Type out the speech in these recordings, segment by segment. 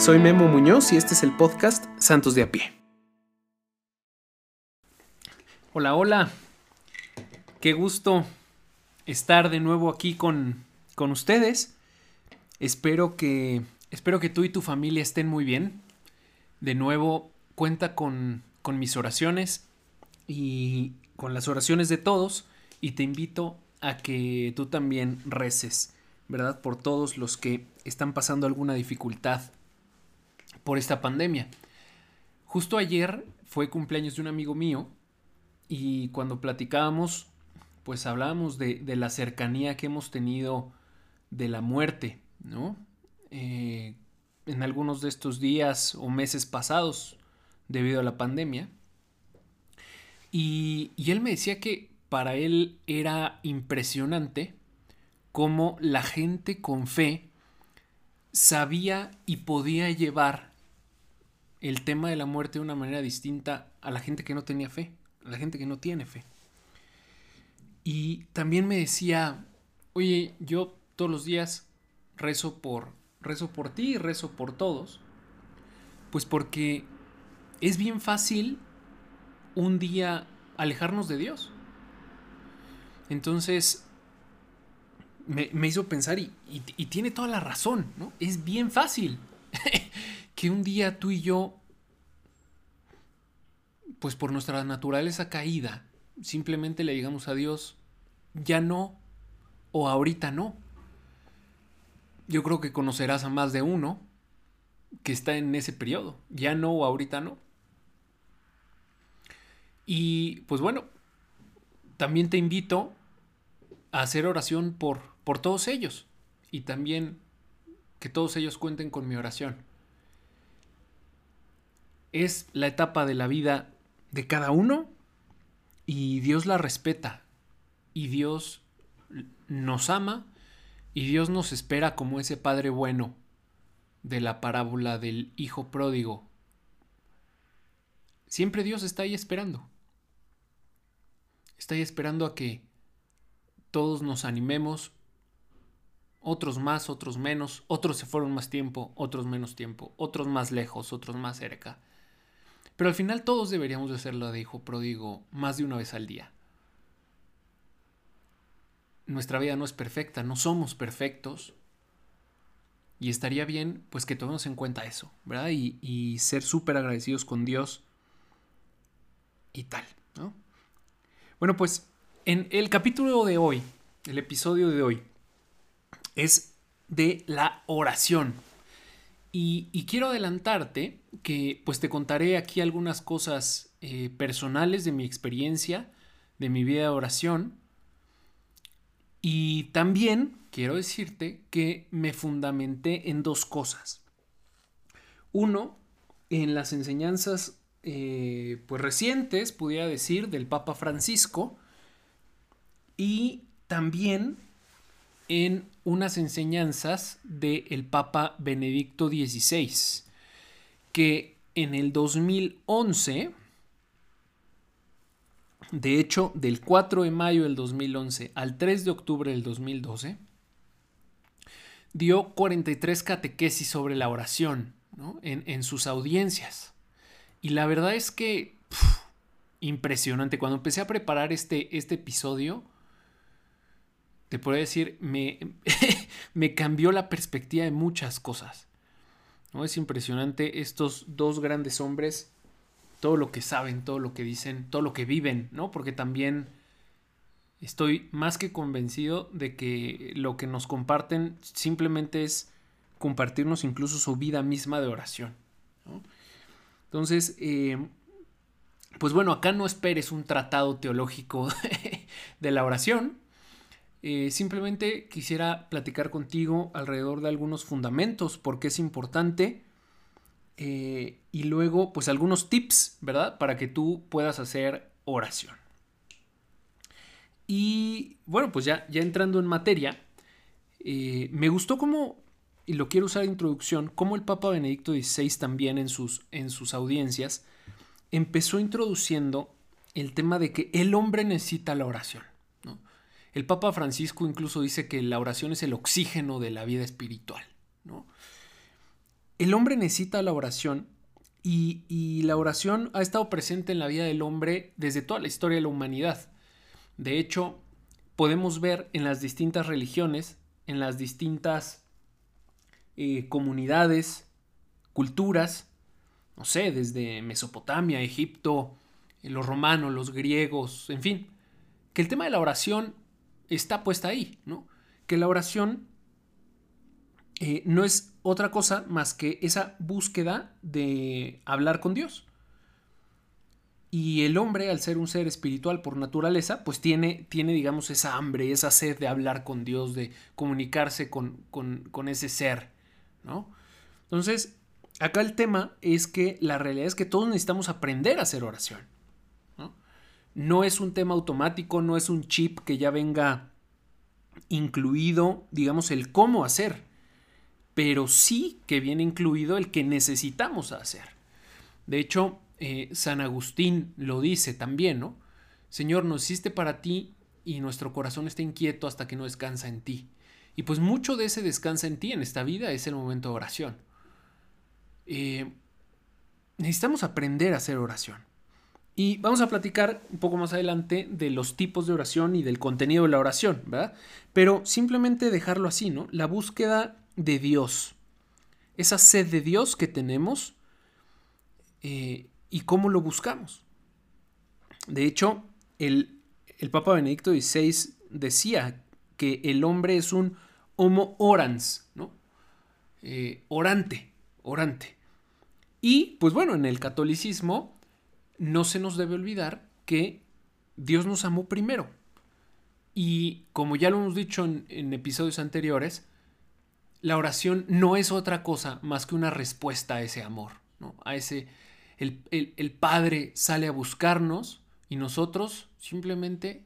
Soy Memo Muñoz y este es el podcast Santos de a pie. Hola, hola. Qué gusto estar de nuevo aquí con, con ustedes. Espero que, espero que tú y tu familia estén muy bien. De nuevo, cuenta con, con mis oraciones y con las oraciones de todos y te invito a que tú también reces, ¿verdad? Por todos los que están pasando alguna dificultad por esta pandemia. Justo ayer fue cumpleaños de un amigo mío y cuando platicábamos, pues hablábamos de, la cercanía que hemos tenido de la muerte, ¿no? Eh, en algunos de estos días o meses pasados debido a la pandemia. Y, y él me decía que para él era impresionante cómo la gente con fe sabía y podía llevar el tema de la muerte de una manera distinta a la gente que no tenía fe, a la gente que no tiene fe. Y también me decía, oye, yo todos los días rezo por, rezo por ti y rezo por todos, pues porque es bien fácil un día alejarnos de Dios. Entonces, me, hizo pensar y, tiene toda la razón, ¿no? Es bien fácil que un día tú y yo, pues por nuestra naturaleza caída, simplemente le digamos a Dios, ya no, o ahorita no. Yo creo que conocerás a más de uno que está en ese periodo, ya no o ahorita no. Y pues bueno, también te invito a hacer oración por por todos ellos y también que todos ellos cuenten con mi oración. Es la etapa de la vida de cada uno y Dios la respeta y Dios nos ama y Dios nos espera como ese Padre bueno de la parábola del Hijo pródigo. Siempre Dios está ahí esperando. Está ahí esperando a que todos nos animemos otros más, otros menos, otros se fueron más tiempo, otros menos tiempo, otros más lejos, otros más cerca. Pero al final todos deberíamos de hacerlo de hijo pródigo más de una vez al día. Nuestra vida no es perfecta, no somos perfectos. Y estaría bien, pues, que tomemos en cuenta eso, ¿verdad? Y, y ser súper agradecidos con Dios y tal, ¿no? Bueno, pues, en el capítulo de hoy, el episodio de hoy, es de la oración. Y, quiero adelantarte que pues te contaré aquí algunas cosas eh, personales de mi experiencia, de mi vida de oración. Y también quiero decirte que me fundamenté en dos cosas. Uno, en las enseñanzas eh, pues recientes, pudiera decir, del Papa Francisco. Y también en unas enseñanzas del Papa Benedicto XVI, que en el 2011, de hecho, del 4 de mayo del 2011 al 3 de octubre del 2012, dio 43 catequesis sobre la oración en, sus audiencias. Y la verdad es que, impresionante, cuando empecé a preparar este, este episodio, te puedo decir, me, me cambió la perspectiva de muchas cosas. ¿no? Es impresionante estos dos grandes hombres, todo lo que saben, todo lo que dicen, todo lo que viven, ¿no? Porque también estoy más que convencido de que lo que nos comparten simplemente es compartirnos incluso su vida misma de oración. Entonces, eh, pues bueno, acá no esperes un tratado teológico de la oración, eh, simplemente quisiera platicar contigo alrededor de algunos fundamentos, porque es importante. Eh, y luego, pues algunos tips, ¿verdad? Para que tú puedas hacer oración. Y bueno, pues ya, ya entrando en materia, eh, me gustó como, y lo quiero usar de introducción, como el Papa Benedicto XVI también en sus, en sus audiencias empezó introduciendo el tema de que el hombre necesita la oración. El Papa Francisco incluso dice que la oración es el oxígeno de la vida espiritual. ¿no? el hombre necesita la oración y, la oración ha estado presente en la vida del hombre desde toda la historia de la humanidad. De hecho, podemos ver en las distintas religiones, en las distintas eh, comunidades, culturas, no sé, desde Mesopotamia, Egipto, eh, los romanos, los griegos, en fin, que el tema de la oración está puesta ahí, ¿no? Que la oración eh, no es otra cosa más que esa búsqueda de hablar con Dios. Y el hombre, al ser un ser espiritual por naturaleza, pues tiene, tiene digamos, esa hambre, esa sed de hablar con Dios, de comunicarse con, con, ese ser, ¿no? Entonces, acá el tema es que la realidad es que todos necesitamos aprender a hacer oración. ¿No? es un tema automático, no es un chip que ya venga incluido, digamos, el cómo hacer, pero sí que viene incluido el que necesitamos hacer. De hecho, eh, San Agustín lo dice también, ¿no? Señor, nos hiciste para ti y nuestro corazón está inquieto hasta que no descansa en ti. Y pues mucho de ese descansa en ti en esta vida es el momento de oración. Eh, necesitamos aprender a hacer oración. Y vamos a platicar un poco más adelante de los tipos de oración y del contenido de la oración, ¿verdad? Pero simplemente dejarlo así, ¿no? La búsqueda de Dios. Esa sed de Dios que tenemos eh, y cómo lo buscamos. De hecho, el, Papa Benedicto XVI decía que el hombre es un homo orans, ¿no? Eh, orante, orante. Y, pues bueno, en el catolicismo no se nos debe olvidar que Dios nos amó primero. Y como ya lo hemos dicho en, episodios anteriores, la oración no es otra cosa más que una respuesta a ese amor, ¿no? A ese, el, Padre sale a buscarnos y nosotros simplemente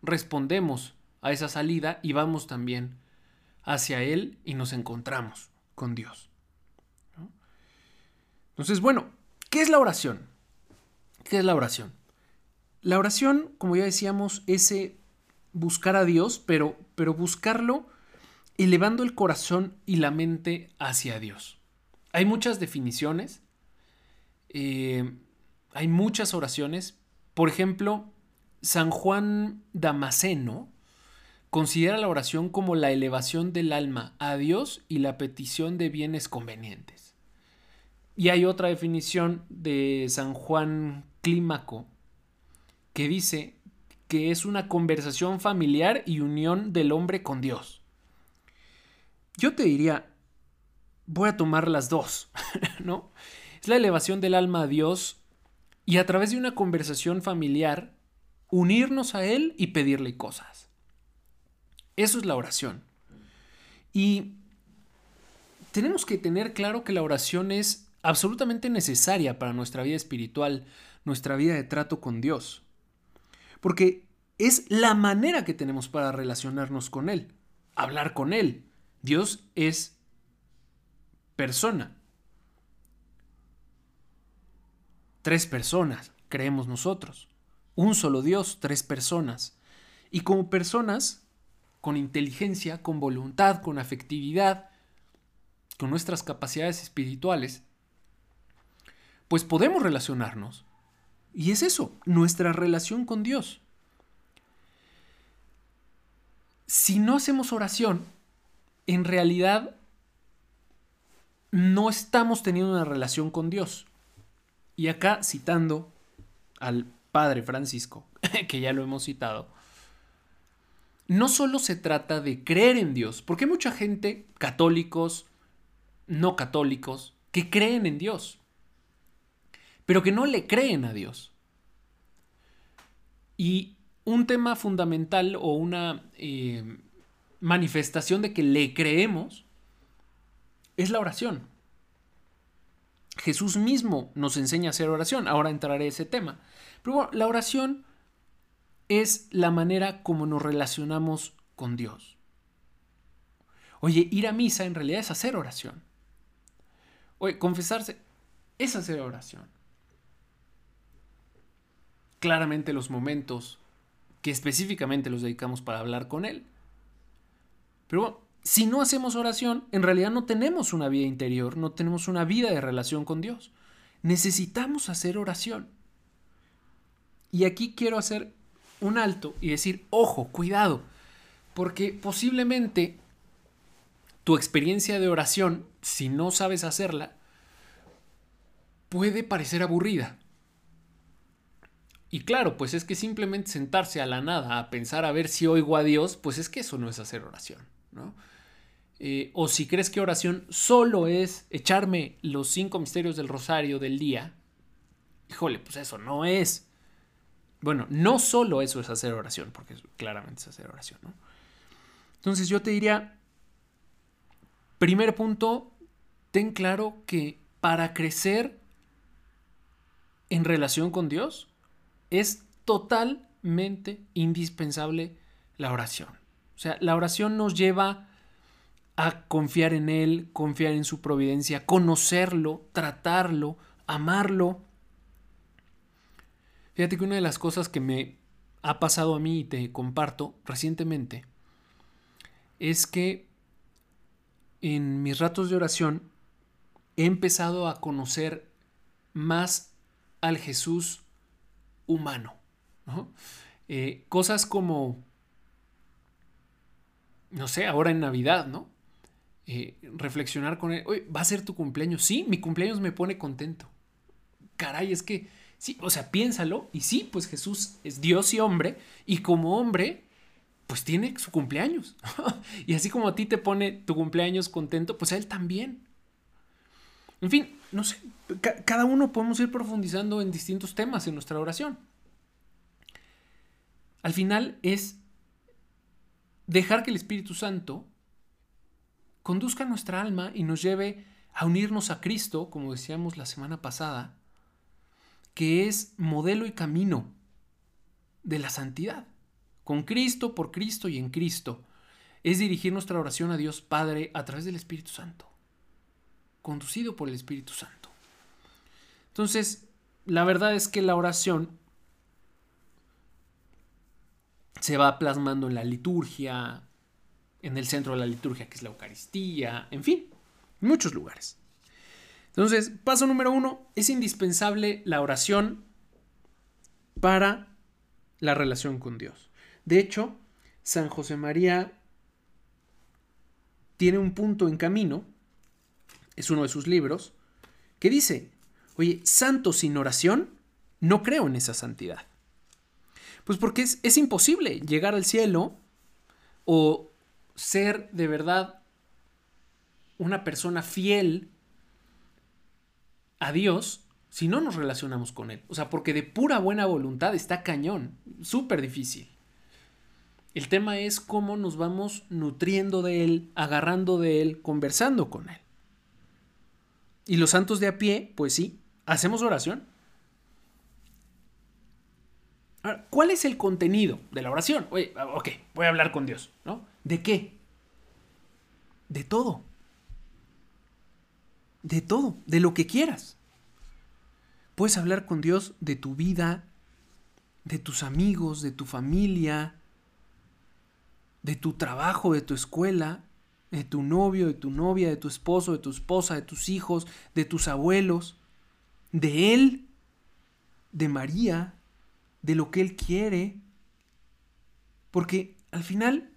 respondemos a esa salida y vamos también hacia Él y nos encontramos con Dios. Entonces, bueno, ¿qué es la oración? ¿Qué es la oración? La oración, como ya decíamos, es eh, buscar a Dios, pero, pero buscarlo elevando el corazón y la mente hacia Dios. Hay muchas definiciones, eh, hay muchas oraciones. Por ejemplo, San Juan Damasceno considera la oración como la elevación del alma a Dios y la petición de bienes convenientes. Y hay otra definición de San Juan Clímaco que dice que es una conversación familiar y unión del hombre con Dios. Yo te diría, voy a tomar las dos, ¿no? Es la elevación del alma a Dios y a través de una conversación familiar unirnos a Él y pedirle cosas. Eso es la oración. Y tenemos que tener claro que la oración es absolutamente necesaria para nuestra vida espiritual, nuestra vida de trato con Dios. Porque es la manera que tenemos para relacionarnos con Él, hablar con Él. Dios es persona. Tres personas, creemos nosotros. Un solo Dios, tres personas. Y como personas, con inteligencia, con voluntad, con afectividad, con nuestras capacidades espirituales, pues podemos relacionarnos. Y es eso, nuestra relación con Dios. Si no hacemos oración, en realidad no estamos teniendo una relación con Dios. Y acá citando al Padre Francisco, que ya lo hemos citado, no solo se trata de creer en Dios, porque hay mucha gente, católicos, no católicos, que creen en Dios, pero que no le creen a Dios. Y un tema fundamental o una eh, manifestación de que le creemos es la oración. Jesús mismo nos enseña a hacer oración. Ahora entraré a ese tema. Pero bueno, la oración es la manera como nos relacionamos con Dios. Oye, ir a misa en realidad es hacer oración. Oye, confesarse es hacer oración. Claramente los momentos que específicamente los dedicamos para hablar con Él. Pero bueno, si no hacemos oración, en realidad no tenemos una vida interior, no tenemos una vida de relación con Dios. Necesitamos hacer oración. Y aquí quiero hacer un alto y decir, ojo, cuidado, porque posiblemente tu experiencia de oración, si no sabes hacerla, puede parecer aburrida. Y claro, pues es que simplemente sentarse a la nada a pensar a ver si oigo a Dios, pues es que eso no es hacer oración, ¿no? Eh, o si crees que oración solo es echarme los cinco misterios del rosario del día, híjole, pues eso no es. Bueno, no solo eso es hacer oración, porque claramente es hacer oración, ¿no? Entonces yo te diría, primer punto, ten claro que para crecer en relación con Dios es totalmente indispensable la oración. O sea, la oración nos lleva a confiar en Él, confiar en su providencia, conocerlo, tratarlo, amarlo. Fíjate que una de las cosas que me ha pasado a mí y te comparto recientemente es que en mis ratos de oración he empezado a conocer más al Jesús humano. Eh, cosas como, no sé, ahora en Navidad, ¿no? Eh, reflexionar con él, oye, ¿va a ser tu cumpleaños? Sí, mi cumpleaños me pone contento. Caray, es que, sí, o sea, piénsalo, y sí, pues Jesús es Dios y hombre, y como hombre, pues tiene su cumpleaños. y así como a ti te pone tu cumpleaños contento, pues a él también. En fin, no sé, cada uno podemos ir profundizando en distintos temas en nuestra oración. Al final es dejar que el Espíritu Santo conduzca nuestra alma y nos lleve a unirnos a Cristo, como decíamos la semana pasada, que es modelo y camino de la santidad. Con Cristo, por Cristo y en Cristo, es dirigir nuestra oración a Dios Padre a través del Espíritu Santo, conducido por el Espíritu Santo. Entonces, la verdad es que la oración se va plasmando en la liturgia, en el centro de la liturgia que es la Eucaristía, en fin, en muchos lugares. Entonces, paso número uno, es indispensable la oración para la relación con Dios. De hecho, San José María tiene un punto en camino, es uno de sus libros, que dice, oye, santo sin oración, no creo en esa santidad. Pues porque es, es imposible llegar al cielo o ser de verdad una persona fiel a Dios si no nos relacionamos con Él. O sea, porque de pura buena voluntad está cañón, súper difícil. El tema es cómo nos vamos nutriendo de Él, agarrando de Él, conversando con Él. Y los santos de a pie, pues sí, hacemos oración. Ahora, ¿cuál es el contenido de la oración? Oye, ok, voy a hablar con Dios, ¿no? ¿De qué? De todo. De todo, de lo que quieras. Puedes hablar con Dios de tu vida, de tus amigos, de tu familia, de tu trabajo, de tu escuela, de tu novio, de tu novia, de tu esposo, de tu esposa, de tus hijos, de tus abuelos, de Él, de María, de lo que Él quiere. Porque al final,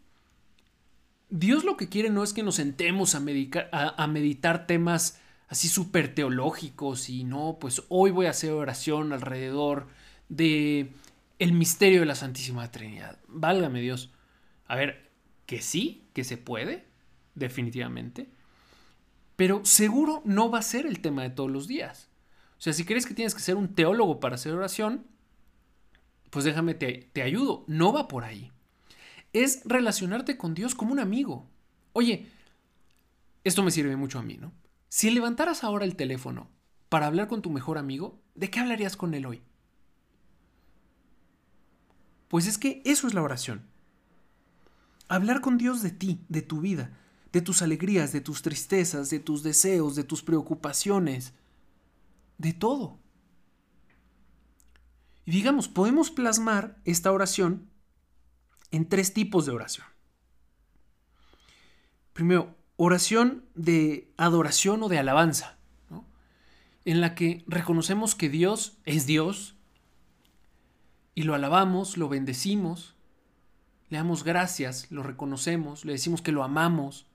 Dios lo que quiere no es que nos sentemos a, meditar, temas así súper teológicos y no, pues hoy voy a hacer oración alrededor de el misterio de la Santísima Trinidad. Válgame Dios. A ver, que sí, que se puede, definitivamente, pero seguro no va a ser el tema de todos los días. O sea, si crees que tienes que ser un teólogo para hacer oración, pues déjame, te, te ayudo, no va por ahí. Es relacionarte con Dios como un amigo. Oye, esto me sirve mucho a mí, ¿no? Si levantaras ahora el teléfono para hablar con tu mejor amigo, ¿de qué hablarías con él hoy? Pues es que eso es la oración. Hablar con Dios de ti, de tu vida, de tus alegrías, de tus tristezas, de tus deseos, de tus preocupaciones, de todo. Y digamos, podemos plasmar esta oración en tres tipos de oración. primero, oración de adoración o de alabanza, en la que reconocemos que Dios es Dios y lo alabamos, lo bendecimos, le damos gracias, lo reconocemos, le decimos que lo amamos.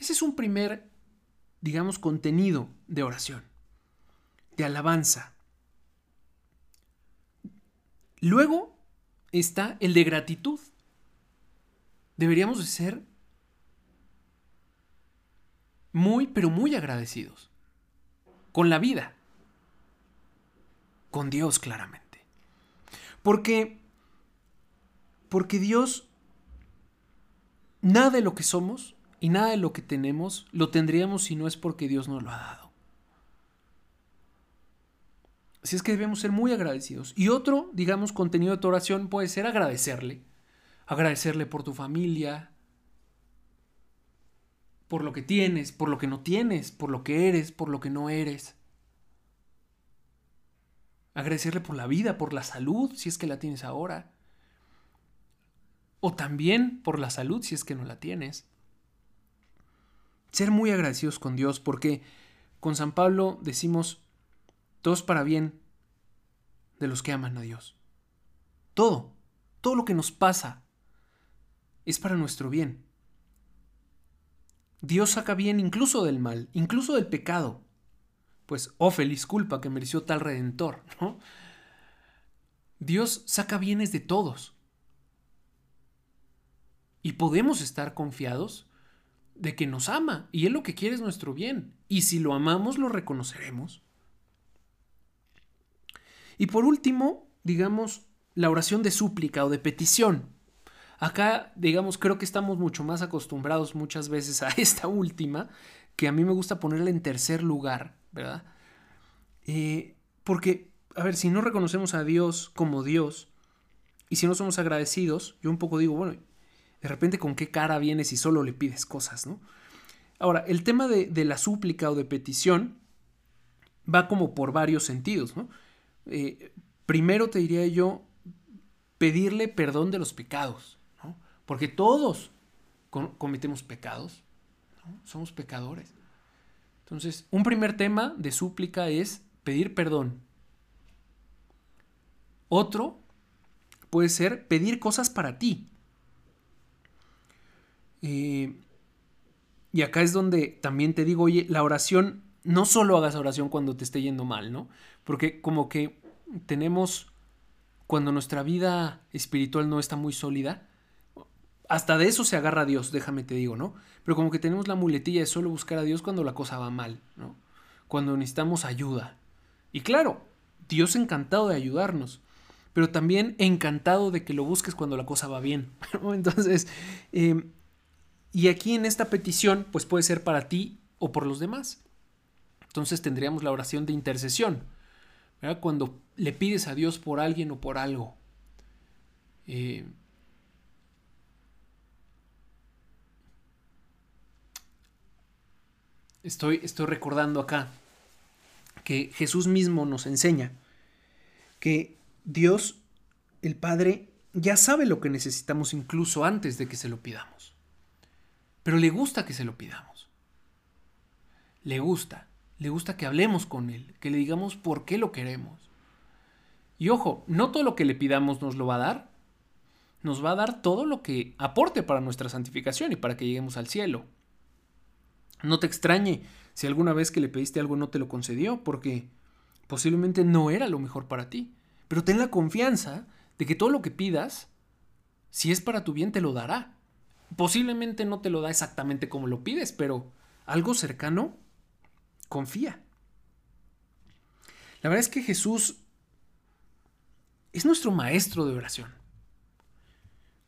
Ese es un primer, digamos, contenido de oración, de alabanza. Luego está el de gratitud. Deberíamos de ser muy, pero muy agradecidos con la vida, con Dios claramente. Porque, porque Dios, nada de lo que somos y nada de lo que tenemos lo tendríamos si no es porque Dios nos lo ha dado. Así es que debemos ser muy agradecidos. Y otro, digamos, contenido de tu oración puede ser agradecerle. Agradecerle por tu familia, por lo que tienes, por lo que no tienes, por lo que eres, por lo que no eres. Agradecerle por la vida, por la salud, si es que la tienes ahora. O también por la salud, si es que no la tienes. Ser muy agradecidos con Dios, porque con San Pablo decimos, todos para bien de los que aman a Dios. Todo, todo lo que nos pasa es para nuestro bien. Dios saca bien incluso del mal, incluso del pecado. Pues, oh feliz culpa que mereció tal redentor. Dios saca bienes de todos. Y podemos estar confiados de que nos ama y Él lo que quiere es nuestro bien. Y si lo amamos, lo reconoceremos. Y por último, digamos, la oración de súplica o de petición. Acá, digamos, creo que estamos mucho más acostumbrados muchas veces a esta última, que a mí me gusta ponerla en tercer lugar, ¿verdad? Eh, porque, a ver, si no reconocemos a Dios como Dios, y si no somos agradecidos, yo un poco digo, bueno, de repente con qué cara vienes si solo le pides cosas, ¿no? Ahora, el tema de, de la súplica o de petición va como por varios sentidos, ¿no? Eh, primero te diría yo, pedirle perdón de los pecados, porque todos cometemos pecados, somos pecadores. Entonces, un primer tema de súplica es pedir perdón. Otro puede ser pedir cosas para ti. Eh, y acá es donde también te digo, oye, la oración, no solo hagas oración cuando te esté yendo mal, ¿no? Porque como que tenemos, cuando nuestra vida espiritual no está muy sólida, hasta de eso se agarra a Dios, déjame te digo, ¿no? Pero como que tenemos la muletilla de solo buscar a Dios cuando la cosa va mal, ¿no? Cuando necesitamos ayuda. Y claro, Dios encantado de ayudarnos, pero también encantado de que lo busques cuando la cosa va bien. Entonces, em, y aquí en esta petición, pues puede ser para ti o por los demás. Entonces tendríamos la oración de intercesión. Cuando le pides a Dios por alguien o por algo. Eh, estoy, estoy recordando acá que Jesús mismo nos enseña que Dios, el Padre, ya sabe lo que necesitamos incluso antes de que se lo pidamos. Pero le gusta que se lo pidamos. Le gusta le gusta que hablemos con Él, que le digamos por qué lo queremos. Y ojo, no todo lo que le pidamos nos lo va a dar. Nos va a dar todo lo que aporte para nuestra santificación y para que lleguemos al cielo. No te extrañe si alguna vez que le pediste algo no te lo concedió, porque posiblemente no era lo mejor para ti. Pero ten la confianza de que todo lo que pidas, si es para tu bien, te lo dará. Posiblemente no te lo da exactamente como lo pides, pero algo cercano confía. La verdad es que Jesús es nuestro maestro de oración.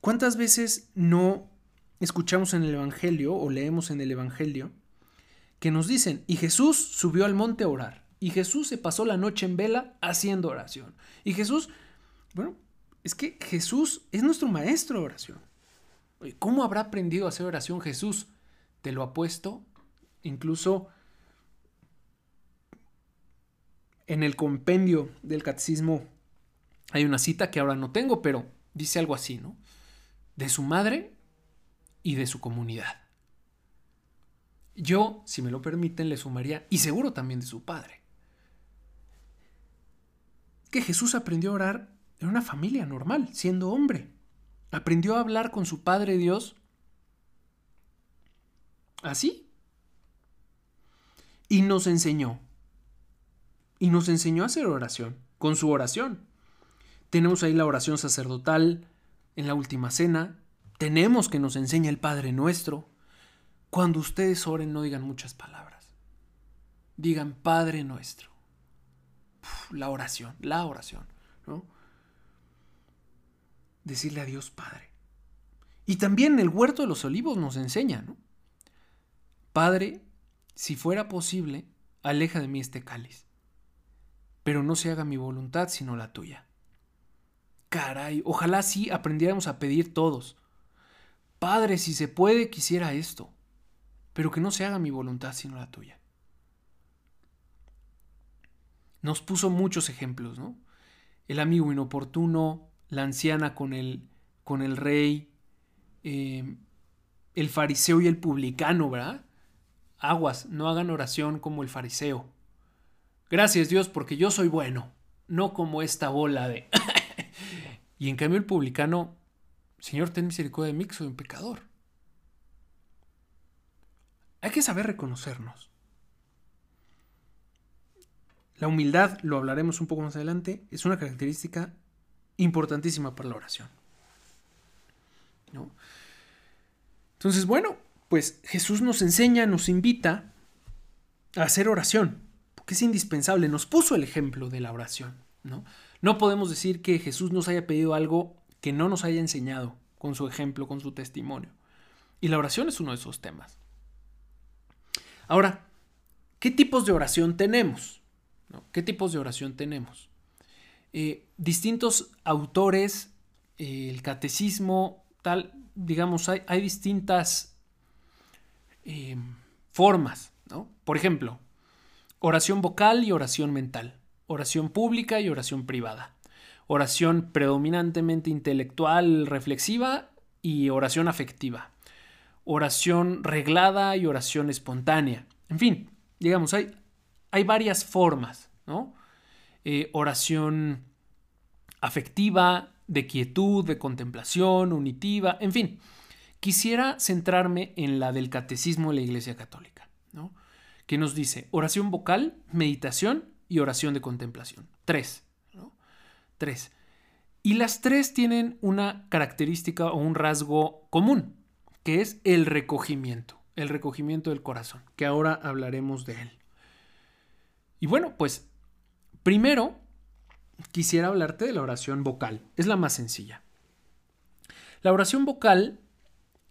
¿Cuántas veces no escuchamos en el Evangelio o leemos en el Evangelio que nos dicen, y Jesús subió al monte a orar, y Jesús se pasó la noche en vela haciendo oración, y Jesús, bueno, es que Jesús es nuestro maestro de oración. ¿Cómo habrá aprendido a hacer oración Jesús? Te lo ha puesto incluso en el compendio del catecismo hay una cita que ahora no tengo, pero dice algo así, ¿no? De su madre y de su comunidad. Yo, si me lo permiten, le sumaría, y seguro también de su padre, que Jesús aprendió a orar en una familia normal, siendo hombre. Aprendió a hablar con su Padre Dios así. Y nos enseñó. Y nos enseñó a hacer oración, con su oración. Tenemos ahí la oración sacerdotal en la última cena. Tenemos que nos enseña el Padre nuestro. Cuando ustedes oren no digan muchas palabras. Digan Padre nuestro. la oración, la oración, ¿no? Decirle a Dios Padre. Y también el huerto de los olivos nos enseña, ¿no? Padre, si fuera posible, aleja de mí este cáliz, pero no se haga mi voluntad sino la tuya. Caray, ojalá sí aprendiéramos a pedir todos. Padre, si se puede, quisiera esto, pero que no se haga mi voluntad sino la tuya. Nos puso muchos ejemplos, ¿no? El amigo inoportuno, la anciana con el, con el rey, eh, el fariseo y el publicano, ¿verdad? Aguas, no hagan oración como el fariseo. Gracias Dios porque yo soy bueno, no como esta bola de... Y en cambio el publicano, Señor, ten misericordia de mí, soy un pecador. Hay que saber reconocernos. La humildad, lo hablaremos un poco más adelante, es una característica importantísima para la oración. Entonces, bueno, pues Jesús nos enseña, nos invita a hacer oración, porque es indispensable, nos puso el ejemplo de la oración. ¿no? No podemos decir que Jesús nos haya pedido algo que no nos haya enseñado con su ejemplo, con su testimonio. Y la oración es uno de esos temas. Ahora, ¿qué tipos de oración tenemos? ¿Qué tipos de oración tenemos? Eh, distintos autores, eh, el catecismo, tal, digamos, hay, distintas eh, formas, ¿no? Por ejemplo, oración vocal y oración mental oración pública y oración privada, oración predominantemente intelectual, reflexiva y oración afectiva, oración reglada y oración espontánea. En fin, digamos, hay, hay varias formas, ¿no? Eh, oración afectiva, de quietud, de contemplación, unitiva, en fin. Quisiera centrarme en la del catecismo de la Iglesia Católica, ¿no? que nos dice oración vocal, meditación y oración de contemplación. Tres. Tres. Y las tres tienen una característica o un rasgo común, que es el recogimiento, el recogimiento del corazón, que ahora hablaremos de él. Y bueno, pues primero quisiera hablarte de la oración vocal. Es la más sencilla. La oración vocal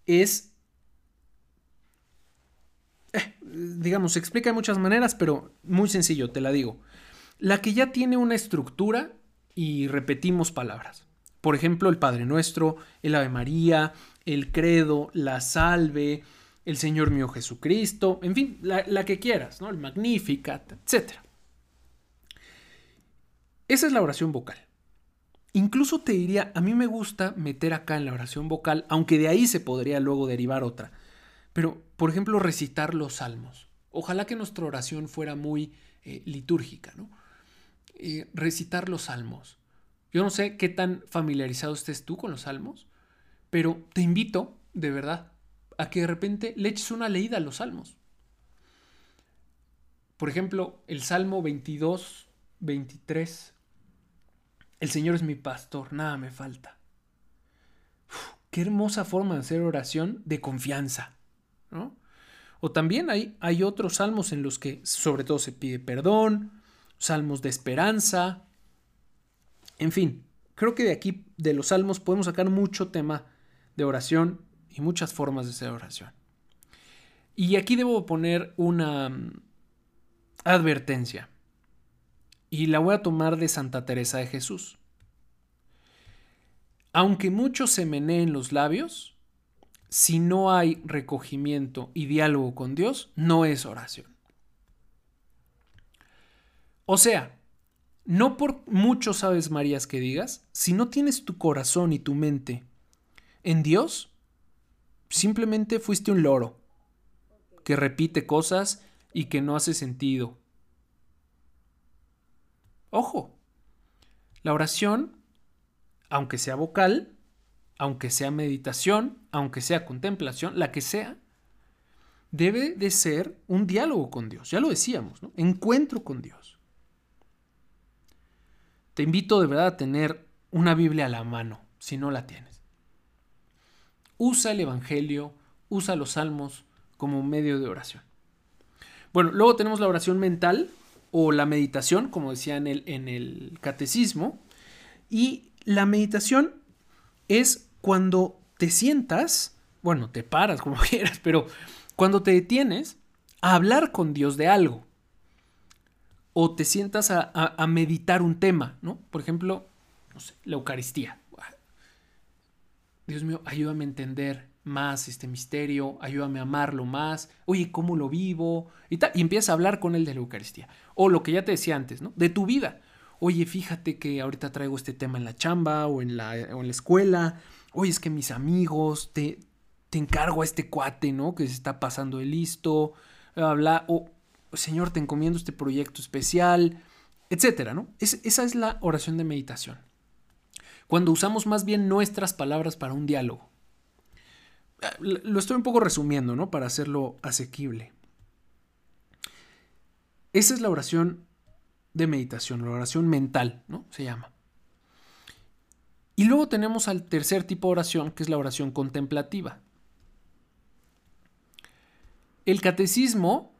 es, eh, digamos, se explica de muchas maneras, pero muy sencillo, te la digo la que ya tiene una estructura y repetimos palabras. Por ejemplo, el Padre Nuestro, el Ave María, el Credo, la Salve, el Señor mío Jesucristo, en fin, la, que quieras, ¿no? El Magnificat, etc. Esa es la oración vocal. Incluso te diría, a mí me gusta meter acá en la oración vocal, aunque de ahí se podría luego derivar otra. Pero, por ejemplo, recitar los salmos. Ojalá que nuestra oración fuera muy eh, litúrgica, ¿no? Eh, recitar los salmos. Yo no sé qué tan familiarizado estés tú con los salmos, pero te invito, de verdad, a que de repente le eches una leída a los salmos. Por ejemplo, el Salmo 22, 23. El Señor es mi pastor, nada me falta. qué hermosa forma de hacer oración de confianza. O también hay, hay otros salmos en los que sobre todo se pide perdón, salmos de esperanza. En fin, creo que de aquí, de los salmos, podemos sacar mucho tema de oración y muchas formas de hacer oración. Y aquí debo poner una mm, advertencia. Y la voy a tomar de Santa Teresa de Jesús. Aunque mucho se meneen los labios, si no hay recogimiento y diálogo con Dios, no es oración. O sea, no por muchos Aves Marías que digas, si no tienes tu corazón y tu mente en Dios, simplemente fuiste un loro que repite cosas y que no hace sentido. Ojo, la oración, aunque sea vocal, aunque sea meditación, aunque sea contemplación, la que sea, debe de ser un diálogo con Dios. Ya lo decíamos. Encuentro con Dios. Te invito de verdad a tener una Biblia a la mano, si no la tienes. Usa el Evangelio, usa los salmos como medio de oración. Bueno, luego tenemos la oración mental o la meditación, como decía en el, en el catecismo. Y la meditación es cuando te sientas, bueno, te paras como quieras, pero cuando te detienes a hablar con Dios de algo. O te sientas a, a meditar un tema, ¿no? Por ejemplo, no sé, la Eucaristía. Dios mío, ayúdame a entender más este misterio, ayúdame a amarlo más, oye, ¿cómo lo vivo? Y, y empiezas a hablar con él de la Eucaristía. O lo que ya te decía antes, ¿no? De tu vida. Oye, fíjate que ahorita traigo este tema en la chamba o en la, en la escuela. Oye, es que mis amigos, te, te encargo a este cuate, ¿no? Que se está pasando de listo. Habla, o Señor, te encomiendo este proyecto especial, etcétera, ¿no? esa es la oración de meditación. Cuando usamos más bien nuestras palabras para un diálogo lo estoy un poco resumiendo, ¿no? Para hacerlo asequible. Esa es la oración de meditación, la oración mental, ¿no? Se llama. Y luego tenemos al tercer tipo de oración, que es la oración contemplativa. El catecismo,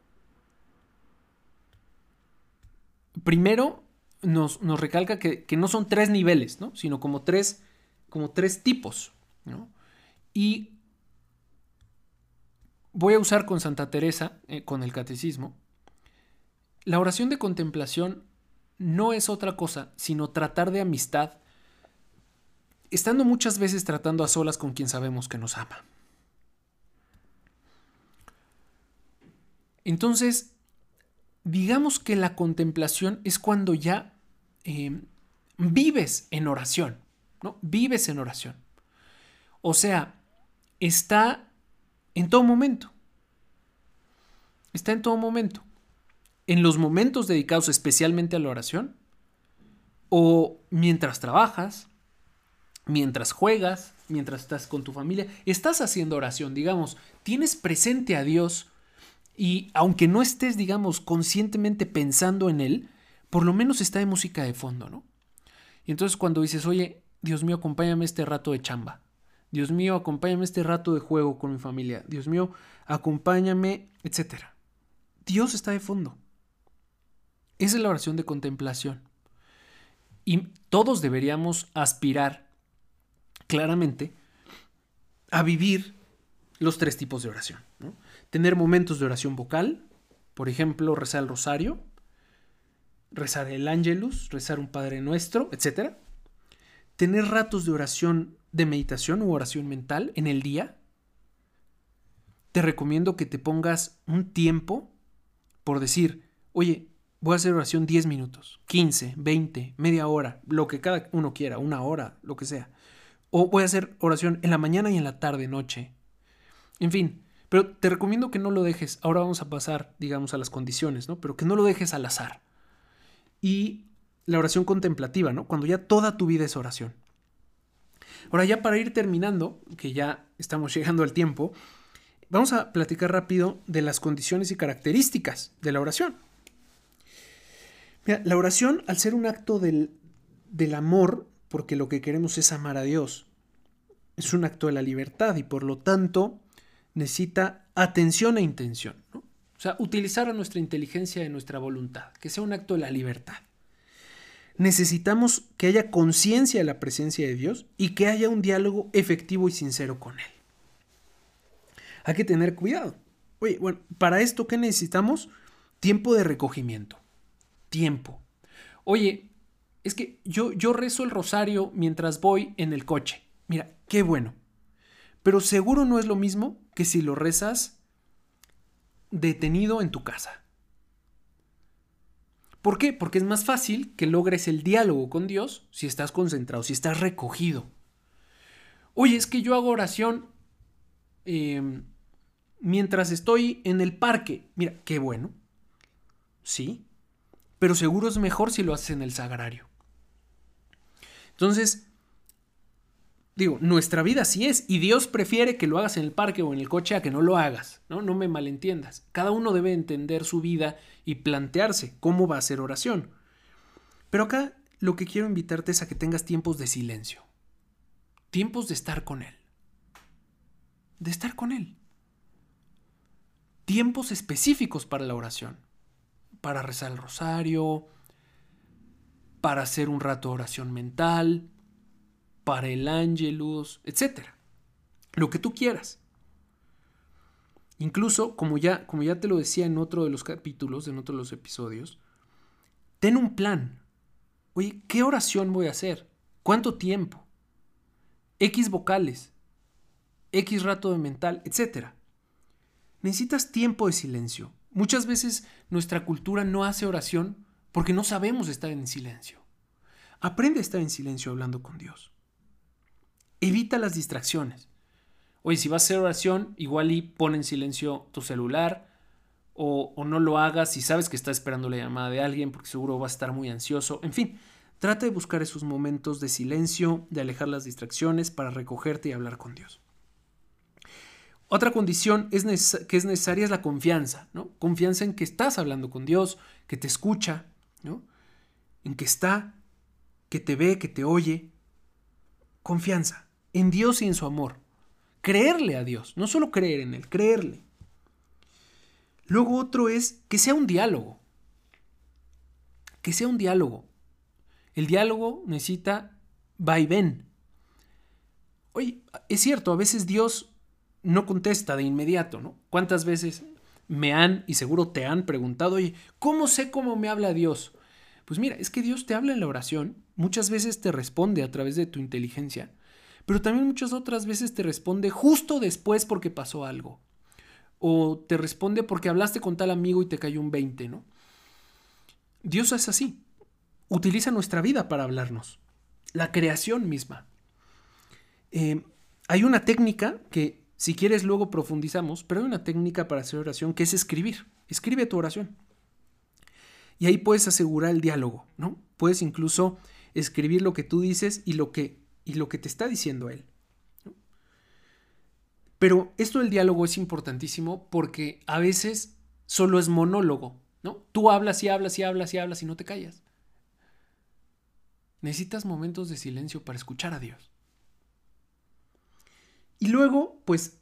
primero, nos, recalca que, no son tres niveles, ¿no? Sino como tres, como tres tipos, ¿no? Y voy a usar con Santa Teresa, eh, con el catecismo, la oración de contemplación no es otra cosa sino tratar de amistad, estando muchas veces tratando a solas con quien sabemos que nos ama. Entonces, digamos que la contemplación es cuando ya em, vives en oración, ¿no? Vives en oración. O sea, está en todo momento. Está en todo momento. En los momentos dedicados especialmente a la oración, o mientras trabajas, mientras juegas, mientras estás con tu familia, estás haciendo oración, digamos, tienes presente a Dios y aunque no estés, digamos, conscientemente pensando en Él, por lo menos está de música de fondo, ¿no? Y entonces cuando dices, oye, Dios mío, acompáñame este rato de chamba, Dios mío, acompáñame este rato de juego con mi familia. Dios mío, acompáñame, etc. Dios está de fondo. Esa es la oración de contemplación. Y todos deberíamos aspirar claramente a vivir los tres tipos de oración. Tener momentos de oración vocal, por ejemplo, rezar el rosario, rezar el ángelus, rezar un Padre Nuestro, etc. Tener ratos de oración de meditación u oración mental en el día, te recomiendo que te pongas un tiempo por decir, oye, voy a hacer oración 10 minutos, 15, 20, media hora, lo que cada uno quiera, una hora, lo que sea. O voy a hacer oración en la mañana y en la tarde, noche. En fin, pero te recomiendo que no lo dejes. Ahora vamos a pasar, digamos, a las condiciones, ¿no? Pero que no lo dejes al azar. Y la oración contemplativa, ¿no? Cuando ya toda tu vida es oración. Ahora ya para ir terminando, que ya estamos llegando al tiempo, vamos a platicar rápido de las condiciones y características de la oración. La oración, al ser un acto del, del amor, porque lo que queremos es amar a Dios, es un acto de la libertad y por lo tanto necesita atención e intención. O sea, utilizar nuestra inteligencia y nuestra voluntad, que sea un acto de la libertad necesitamos que haya conciencia de la presencia de Dios y que haya un diálogo efectivo y sincero con Él. Hay que tener cuidado. Oye, bueno, para esto, ¿qué necesitamos? Tiempo de recogimiento. Tiempo. Oye, es que yo, yo rezo el rosario mientras voy en el coche. Mira, qué bueno. Pero seguro no es lo mismo que si lo rezas detenido en tu casa. ¿Por qué? Porque es más fácil que logres el diálogo con Dios si estás concentrado, si estás recogido. Oye, es que yo hago oración em, mientras estoy en el parque. Mira, qué bueno. Sí. Pero seguro es mejor si lo haces en el sagrario. Entonces, digo, nuestra vida sí es, y Dios prefiere que lo hagas en el parque o en el coche a que no lo hagas, ¿no? No me malentiendas. Cada uno debe entender su vida y plantearse cómo va a ser oración. Pero acá lo que quiero invitarte es a que tengas tiempos de silencio. Tiempos de estar con Él. De estar con Él. Tiempos específicos para la oración. Para rezar el rosario, para hacer un rato de oración mental, para el ángelus, etc. Lo que tú quieras. Incluso, como ya, como ya te lo decía en otro de los capítulos, en otro de los episodios, ten un plan. Oye, ¿qué oración voy a hacer? ¿Cuánto tiempo? X vocales, X rato de mental, etc. Necesitas tiempo de silencio. Muchas veces nuestra cultura no hace oración porque no sabemos estar en silencio. Aprende a estar en silencio hablando con Dios. Evita las distracciones. Oye, si vas a hacer oración, igual y pon en silencio tu celular o, o no lo hagas si sabes que estás esperando la llamada de alguien porque seguro vas a estar muy ansioso. En fin, trata de buscar esos momentos de silencio, de alejar las distracciones para recogerte y hablar con Dios. Otra condición es que es necesaria es la confianza, ¿no? Confianza en que estás hablando con Dios, que te escucha, ¿no? En que está, que te ve, que te oye. Confianza en Dios y en su amor. Creerle a Dios, no solo creer en Él, creerle. Luego otro es que sea un diálogo. Que sea un diálogo. El diálogo necesita va y ven. Oye, es cierto, a veces Dios no contesta de inmediato, ¿no? ¿Cuántas veces me han, y seguro te han preguntado, oye, ¿cómo sé cómo me habla Dios? Pues mira, es que Dios te habla en la oración, muchas veces te responde a través de tu inteligencia, pero también muchas otras veces te responde justo después porque pasó algo. O te responde porque hablaste con tal amigo y te cayó un 20, ¿no? Dios es así. Utiliza nuestra vida para hablarnos. La creación misma. Eh, hay una técnica que, si quieres, luego profundizamos, pero hay una técnica para hacer oración que es escribir. Escribe tu oración. Y ahí puedes asegurar el diálogo, ¿no? Puedes incluso escribir lo que tú dices y lo que y lo que te está diciendo él. Pero esto del diálogo es importantísimo porque a veces solo es monólogo, ¿no? Tú hablas y hablas y hablas y hablas y no te callas. Necesitas momentos de silencio para escuchar a Dios. Y luego, pues,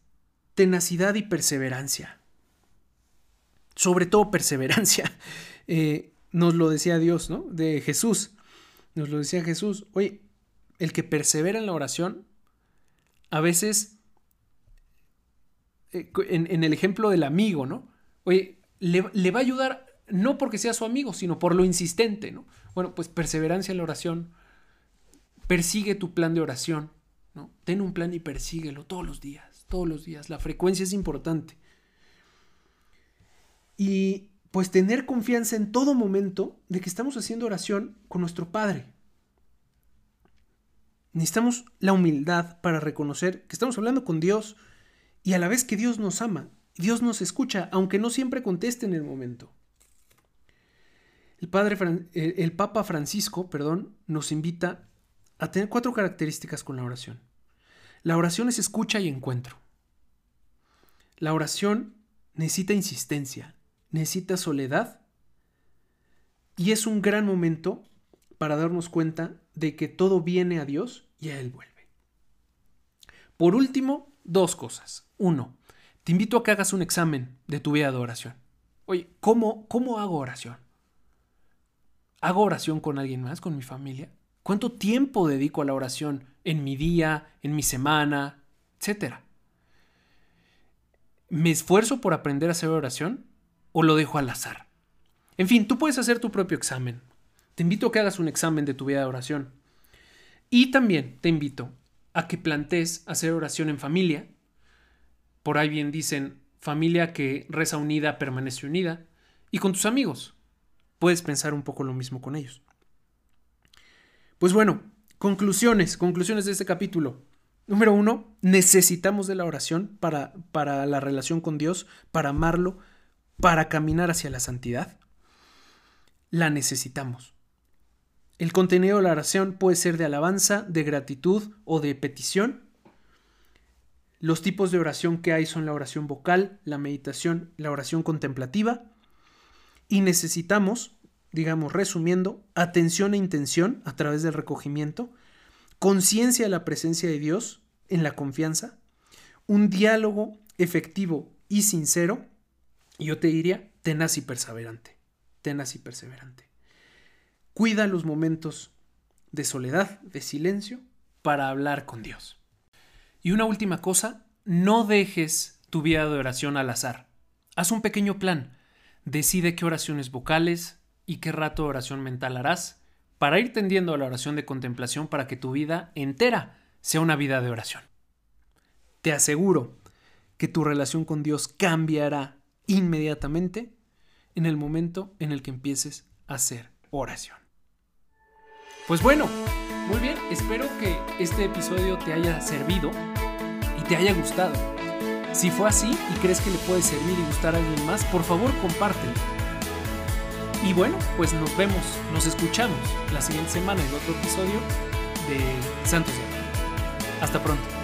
tenacidad y perseverancia. Sobre todo perseverancia. Eh, nos lo decía Dios, ¿no? De Jesús. Nos lo decía Jesús. Oye, el que persevera en la oración, a veces, eh, en, el ejemplo del amigo, ¿no? Oye, le, va a ayudar no porque sea su amigo, sino por lo insistente, ¿no? Bueno, pues perseverancia en la oración, persigue tu plan de oración, Ten un plan y persíguelo todos los días, todos los días. La frecuencia es importante. Y pues tener confianza en todo momento de que estamos haciendo oración con nuestro Padre, Necesitamos la humildad para reconocer que estamos hablando con Dios y a la vez que Dios nos ama. Dios nos escucha, aunque no siempre conteste en el momento. El, el Papa Francisco perdón, nos invita a tener cuatro características con la oración. La oración es escucha y encuentro. La oración necesita insistencia, necesita soledad y es un gran momento para darnos cuenta de que todo viene a Dios y a Él vuelve. Por último, dos cosas. Uno, te invito a que hagas un examen de tu vida de oración. Oye, ¿cómo, cómo hago oración? ¿Hago oración con alguien más, con mi familia? ¿Cuánto tiempo dedico a la oración en mi día, en mi semana, etcétera? ¿Me esfuerzo por aprender a hacer oración o lo dejo al azar? En fin, tú puedes hacer tu propio examen. Te invito a que hagas un examen de tu vida de oración. Y también te invito a que plantees hacer oración en familia. Por ahí bien dicen, familia que reza unida permanece unida. Y con tus amigos. Puedes pensar un poco lo mismo con ellos. Pues bueno, conclusiones, conclusiones de este capítulo. Número uno, necesitamos de la oración para, para la relación con Dios, para amarlo, para caminar hacia la santidad. La necesitamos. El contenido de la oración puede ser de alabanza, de gratitud o de petición. Los tipos de oración que hay son la oración vocal, la meditación, la oración contemplativa. Y necesitamos, digamos resumiendo, atención e intención a través del recogimiento, conciencia de la presencia de Dios en la confianza, un diálogo efectivo y sincero, y yo te diría tenaz y perseverante, tenaz y perseverante. Cuida los momentos de soledad, de silencio, para hablar con Dios. Y una última cosa, no dejes tu vida de oración al azar. Haz un pequeño plan. Decide qué oraciones vocales y qué rato de oración mental harás para ir tendiendo a la oración de contemplación para que tu vida entera sea una vida de oración. Te aseguro que tu relación con Dios cambiará inmediatamente en el momento en el que empieces a hacer oración. Pues bueno, muy bien, espero que este episodio te haya servido y te haya gustado. Si fue así y crees que le puede servir y gustar a alguien más, por favor compártelo y bueno, pues nos vemos, nos escuchamos la siguiente semana en otro episodio de Santos de Hasta pronto.